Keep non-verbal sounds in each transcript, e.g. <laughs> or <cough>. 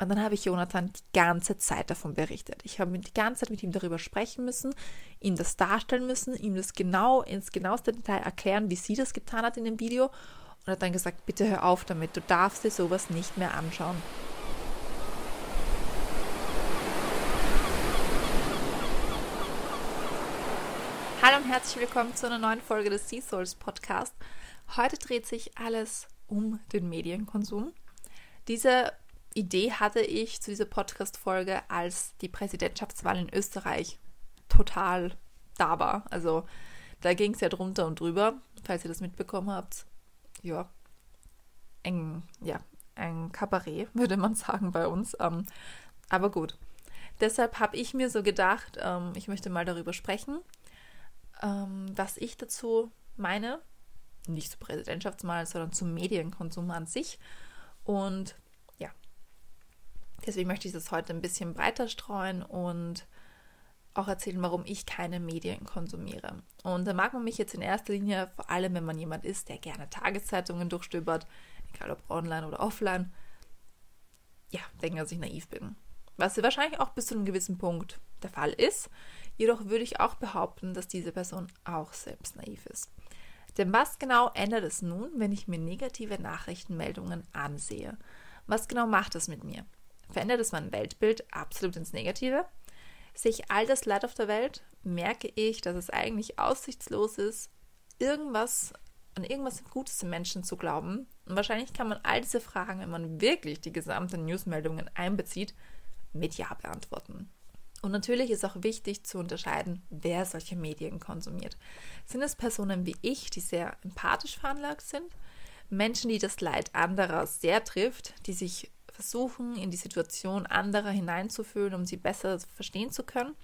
Und dann habe ich Jonathan die ganze Zeit davon berichtet. Ich habe die ganze Zeit mit ihm darüber sprechen müssen, ihm das darstellen müssen, ihm das genau ins genaueste Detail erklären, wie sie das getan hat in dem Video. Und hat dann gesagt, bitte hör auf damit, du darfst dir sowas nicht mehr anschauen. Hallo und herzlich willkommen zu einer neuen Folge des Sea Souls Podcast. Heute dreht sich alles um den Medienkonsum. Diese Idee hatte ich zu dieser Podcast-Folge, als die Präsidentschaftswahl in Österreich total da war. Also da ging es ja drunter und drüber, falls ihr das mitbekommen habt. Ja, ein, ja, ein Kabarett, <laughs> würde man sagen bei uns. Ähm, aber gut. Deshalb habe ich mir so gedacht, ähm, ich möchte mal darüber sprechen, ähm, was ich dazu meine. Nicht zur Präsidentschaftswahl, sondern zum Medienkonsum an sich. Und Deswegen möchte ich das heute ein bisschen breiter streuen und auch erzählen, warum ich keine Medien konsumiere. Und da mag man mich jetzt in erster Linie, vor allem wenn man jemand ist, der gerne Tageszeitungen durchstöbert, egal ob online oder offline, ja, denken, dass ich naiv bin. Was wahrscheinlich auch bis zu einem gewissen Punkt der Fall ist. Jedoch würde ich auch behaupten, dass diese Person auch selbst naiv ist. Denn was genau ändert es nun, wenn ich mir negative Nachrichtenmeldungen ansehe? Was genau macht es mit mir? Verändert es mein Weltbild absolut ins Negative. Sehe ich all das Leid auf der Welt, merke ich, dass es eigentlich aussichtslos ist, irgendwas an irgendwas Gutes im Menschen zu glauben. Und wahrscheinlich kann man all diese Fragen, wenn man wirklich die gesamten Newsmeldungen einbezieht, mit Ja beantworten. Und natürlich ist auch wichtig zu unterscheiden, wer solche Medien konsumiert. Sind es Personen wie ich, die sehr empathisch veranlagt sind? Menschen, die das Leid anderer sehr trifft, die sich versuchen, in die Situation anderer hineinzufühlen, um sie besser verstehen zu können.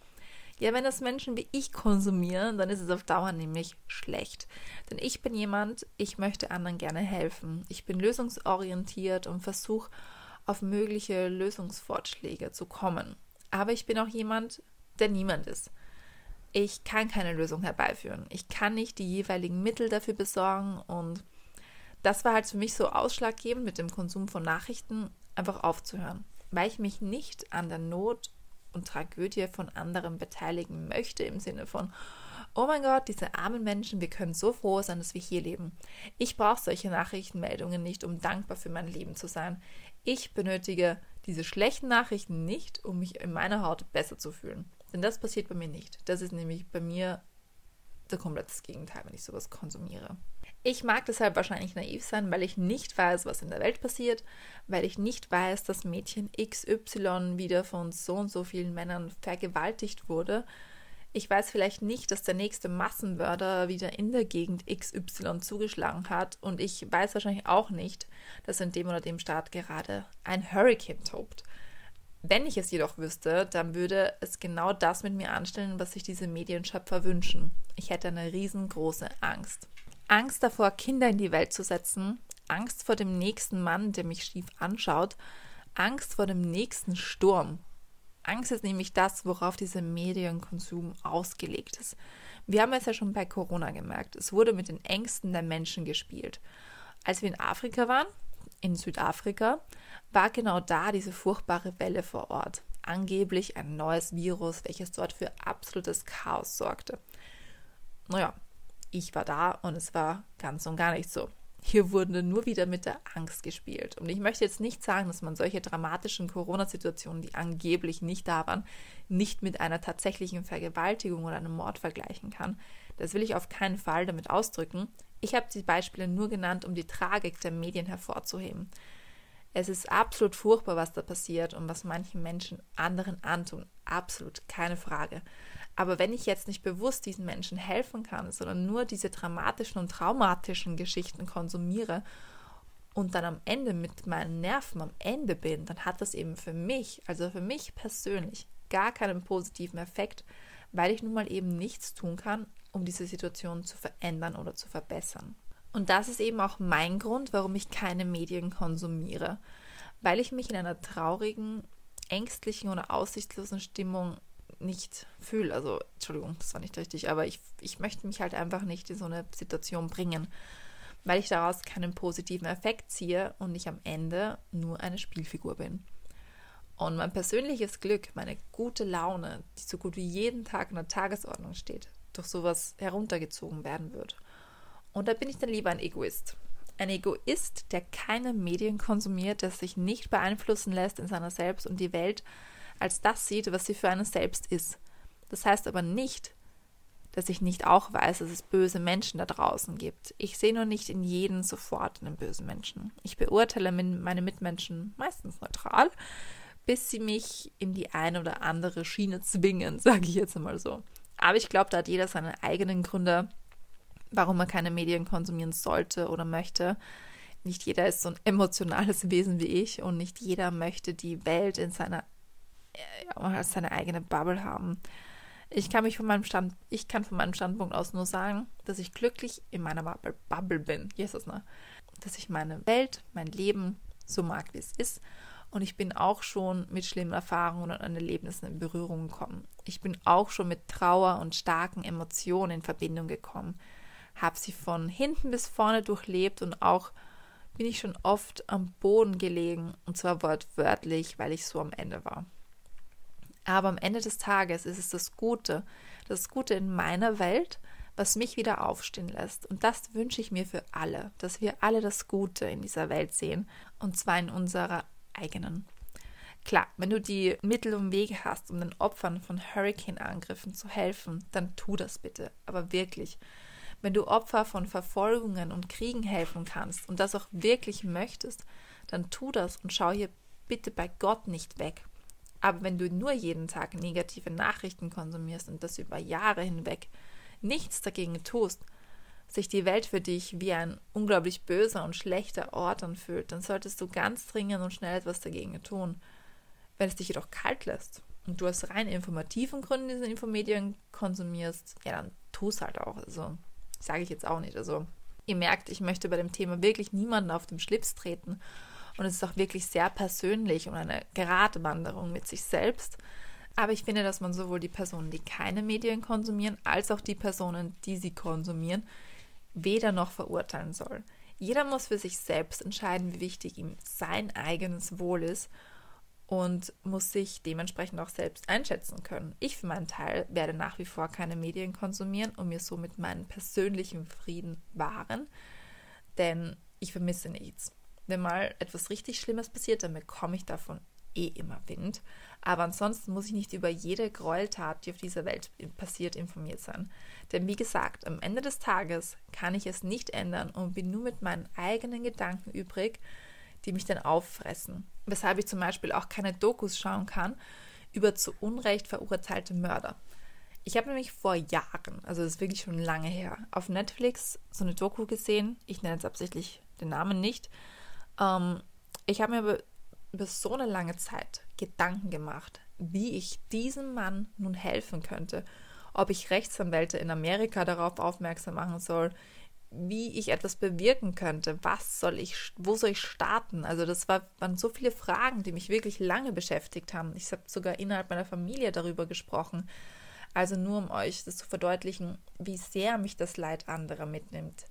Ja, wenn das Menschen wie ich konsumieren, dann ist es auf Dauer nämlich schlecht. Denn ich bin jemand, ich möchte anderen gerne helfen. Ich bin lösungsorientiert und versuche auf mögliche Lösungsvorschläge zu kommen. Aber ich bin auch jemand, der niemand ist. Ich kann keine Lösung herbeiführen. Ich kann nicht die jeweiligen Mittel dafür besorgen und das war halt für mich so ausschlaggebend mit dem Konsum von Nachrichten einfach aufzuhören, weil ich mich nicht an der Not und Tragödie von anderen beteiligen möchte im Sinne von, oh mein Gott, diese armen Menschen, wir können so froh sein, dass wir hier leben. Ich brauche solche Nachrichtenmeldungen nicht, um dankbar für mein Leben zu sein. Ich benötige diese schlechten Nachrichten nicht, um mich in meiner Haut besser zu fühlen. Denn das passiert bei mir nicht. Das ist nämlich bei mir der komplette Gegenteil, wenn ich sowas konsumiere. Ich mag deshalb wahrscheinlich naiv sein, weil ich nicht weiß, was in der Welt passiert, weil ich nicht weiß, dass Mädchen XY wieder von so und so vielen Männern vergewaltigt wurde. Ich weiß vielleicht nicht, dass der nächste Massenmörder wieder in der Gegend XY zugeschlagen hat und ich weiß wahrscheinlich auch nicht, dass in dem oder dem Staat gerade ein Hurricane tobt. Wenn ich es jedoch wüsste, dann würde es genau das mit mir anstellen, was sich diese Medienschöpfer wünschen. Ich hätte eine riesengroße Angst. Angst davor, Kinder in die Welt zu setzen, Angst vor dem nächsten Mann, der mich schief anschaut, Angst vor dem nächsten Sturm. Angst ist nämlich das, worauf dieser Medienkonsum ausgelegt ist. Wir haben es ja schon bei Corona gemerkt. Es wurde mit den Ängsten der Menschen gespielt. Als wir in Afrika waren, in Südafrika, war genau da diese furchtbare Welle vor Ort. Angeblich ein neues Virus, welches dort für absolutes Chaos sorgte. Naja, ich war da und es war ganz und gar nicht so. Hier wurde nur wieder mit der Angst gespielt. Und ich möchte jetzt nicht sagen, dass man solche dramatischen Corona-Situationen, die angeblich nicht da waren, nicht mit einer tatsächlichen Vergewaltigung oder einem Mord vergleichen kann. Das will ich auf keinen Fall damit ausdrücken. Ich habe die Beispiele nur genannt, um die Tragik der Medien hervorzuheben. Es ist absolut furchtbar, was da passiert und was manchen Menschen anderen antun. Absolut, keine Frage. Aber wenn ich jetzt nicht bewusst diesen Menschen helfen kann, sondern nur diese dramatischen und traumatischen Geschichten konsumiere und dann am Ende mit meinen Nerven am Ende bin, dann hat das eben für mich, also für mich persönlich, gar keinen positiven Effekt, weil ich nun mal eben nichts tun kann, um diese Situation zu verändern oder zu verbessern. Und das ist eben auch mein Grund, warum ich keine Medien konsumiere, weil ich mich in einer traurigen, ängstlichen oder aussichtslosen Stimmung nicht fühle. Also, Entschuldigung, das war nicht richtig, aber ich, ich möchte mich halt einfach nicht in so eine Situation bringen, weil ich daraus keinen positiven Effekt ziehe und ich am Ende nur eine Spielfigur bin. Und mein persönliches Glück, meine gute Laune, die so gut wie jeden Tag in der Tagesordnung steht, durch sowas heruntergezogen werden wird. Und da bin ich dann lieber ein Egoist. Ein Egoist, der keine Medien konsumiert, der sich nicht beeinflussen lässt in seiner Selbst und die Welt als das sieht, was sie für einen selbst ist. Das heißt aber nicht, dass ich nicht auch weiß, dass es böse Menschen da draußen gibt. Ich sehe nur nicht in jeden sofort einen bösen Menschen. Ich beurteile meine Mitmenschen meistens neutral, bis sie mich in die eine oder andere Schiene zwingen, <laughs> sage ich jetzt einmal so. Aber ich glaube, da hat jeder seine eigenen Gründe, warum man keine Medien konsumieren sollte oder möchte. Nicht jeder ist so ein emotionales <laughs> Wesen wie ich und nicht jeder möchte die Welt in seiner als seine eigene Bubble haben. Ich kann mich von meinem Stand, ich kann von meinem Standpunkt aus nur sagen, dass ich glücklich in meiner Bubble, Bubble bin. Jesus, ne? Dass ich meine Welt, mein Leben so mag, wie es ist. Und ich bin auch schon mit schlimmen Erfahrungen und Erlebnissen in Berührung gekommen. Ich bin auch schon mit Trauer und starken Emotionen in Verbindung gekommen. Habe sie von hinten bis vorne durchlebt und auch bin ich schon oft am Boden gelegen und zwar wortwörtlich, weil ich so am Ende war. Aber am Ende des Tages ist es das Gute, das Gute in meiner Welt, was mich wieder aufstehen lässt. Und das wünsche ich mir für alle, dass wir alle das Gute in dieser Welt sehen, und zwar in unserer eigenen. Klar, wenn du die Mittel und Wege hast, um den Opfern von Hurricane-Angriffen zu helfen, dann tu das bitte. Aber wirklich. Wenn du Opfer von Verfolgungen und Kriegen helfen kannst und das auch wirklich möchtest, dann tu das und schau hier bitte bei Gott nicht weg. Aber wenn du nur jeden Tag negative Nachrichten konsumierst und das über Jahre hinweg nichts dagegen tust, sich die Welt für dich wie ein unglaublich böser und schlechter Ort anfühlt, dann solltest du ganz dringend und schnell etwas dagegen tun. Wenn es dich jedoch kalt lässt und du aus rein informativen Gründen diese Infomedien konsumierst, ja, dann tu es halt auch. Also, sage ich jetzt auch nicht. Also, ihr merkt, ich möchte bei dem Thema wirklich niemanden auf den Schlips treten und es ist auch wirklich sehr persönlich und eine Gratwanderung mit sich selbst. Aber ich finde, dass man sowohl die Personen, die keine Medien konsumieren, als auch die Personen, die sie konsumieren, weder noch verurteilen soll. Jeder muss für sich selbst entscheiden, wie wichtig ihm sein eigenes Wohl ist und muss sich dementsprechend auch selbst einschätzen können. Ich für meinen Teil werde nach wie vor keine Medien konsumieren und mir somit meinen persönlichen Frieden wahren, denn ich vermisse nichts wenn mal etwas richtig Schlimmes passiert, dann bekomme ich davon eh immer Wind. Aber ansonsten muss ich nicht über jede Gräueltat, die auf dieser Welt passiert, informiert sein. Denn wie gesagt, am Ende des Tages kann ich es nicht ändern und bin nur mit meinen eigenen Gedanken übrig, die mich dann auffressen. Weshalb ich zum Beispiel auch keine Dokus schauen kann über zu Unrecht verurteilte Mörder. Ich habe nämlich vor Jahren, also das ist wirklich schon lange her, auf Netflix so eine Doku gesehen. Ich nenne jetzt absichtlich den Namen nicht ähm, ich habe mir über, über so eine lange Zeit Gedanken gemacht, wie ich diesem Mann nun helfen könnte, ob ich Rechtsanwälte in Amerika darauf aufmerksam machen soll, wie ich etwas bewirken könnte, was soll ich, wo soll ich starten? Also das war, waren so viele Fragen, die mich wirklich lange beschäftigt haben. Ich habe sogar innerhalb meiner Familie darüber gesprochen. Also nur um euch das zu verdeutlichen, wie sehr mich das Leid anderer mitnimmt.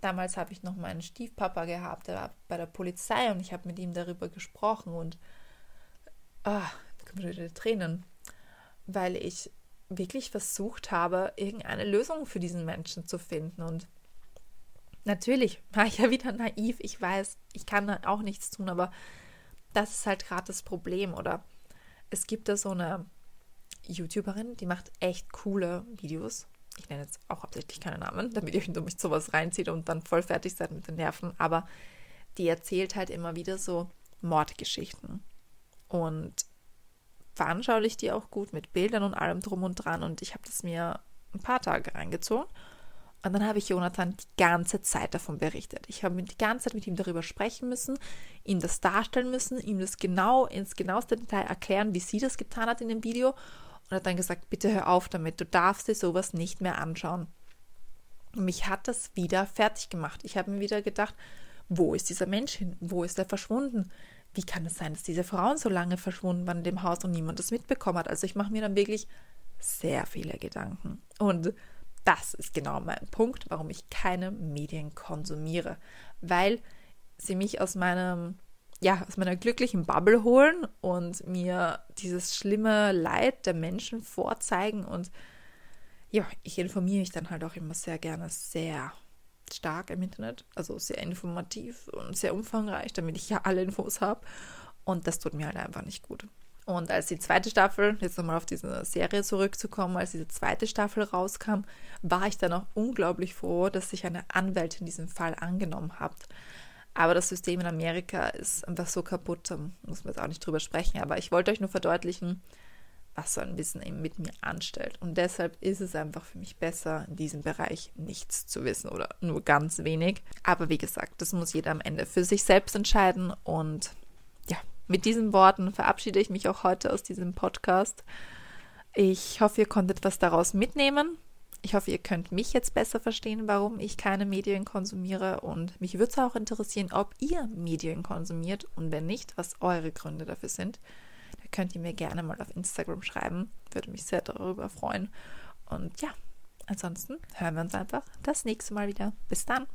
Damals habe ich noch meinen Stiefpapa gehabt, der war bei der Polizei und ich habe mit ihm darüber gesprochen und da kommen wieder Tränen, weil ich wirklich versucht habe, irgendeine Lösung für diesen Menschen zu finden. Und natürlich war ich ja wieder naiv. Ich weiß, ich kann da auch nichts tun, aber das ist halt gerade das Problem. Oder es gibt da so eine YouTuberin, die macht echt coole Videos ich nenne jetzt auch hauptsächlich keine Namen, damit ihr mich sowas reinzieht und dann voll fertig seid mit den Nerven, aber die erzählt halt immer wieder so Mordgeschichten und veranschaulicht die auch gut mit Bildern und allem drum und dran und ich habe das mir ein paar Tage reingezogen und dann habe ich Jonathan die ganze Zeit davon berichtet. Ich habe die ganze Zeit mit ihm darüber sprechen müssen, ihm das darstellen müssen, ihm das genau ins genaueste Detail erklären, wie sie das getan hat in dem Video und hat dann gesagt, bitte hör auf damit, du darfst dir sowas nicht mehr anschauen. Und mich hat das wieder fertig gemacht. Ich habe mir wieder gedacht, wo ist dieser Mensch hin? Wo ist er verschwunden? Wie kann es sein, dass diese Frauen so lange verschwunden waren in dem Haus und niemand das mitbekommen hat? Also ich mache mir dann wirklich sehr viele Gedanken. Und das ist genau mein Punkt, warum ich keine Medien konsumiere. Weil sie mich aus meinem ja, aus meiner glücklichen Bubble holen und mir dieses schlimme Leid der Menschen vorzeigen. Und ja, ich informiere mich dann halt auch immer sehr gerne sehr stark im Internet, also sehr informativ und sehr umfangreich, damit ich ja alle Infos habe. Und das tut mir halt einfach nicht gut. Und als die zweite Staffel, jetzt nochmal auf diese Serie zurückzukommen, als diese zweite Staffel rauskam, war ich dann auch unglaublich froh, dass sich eine Anwältin diesen Fall angenommen hat. Aber das System in Amerika ist einfach so kaputt, da muss man jetzt auch nicht drüber sprechen. Aber ich wollte euch nur verdeutlichen, was so ein Wissen eben mit mir anstellt. Und deshalb ist es einfach für mich besser, in diesem Bereich nichts zu wissen oder nur ganz wenig. Aber wie gesagt, das muss jeder am Ende für sich selbst entscheiden. Und mit diesen Worten verabschiede ich mich auch heute aus diesem Podcast. Ich hoffe, ihr konntet was daraus mitnehmen. Ich hoffe, ihr könnt mich jetzt besser verstehen, warum ich keine Medien konsumiere. Und mich würde es auch interessieren, ob ihr Medien konsumiert und wenn nicht, was eure Gründe dafür sind. Da könnt ihr mir gerne mal auf Instagram schreiben. Würde mich sehr darüber freuen. Und ja, ansonsten hören wir uns einfach das nächste Mal wieder. Bis dann.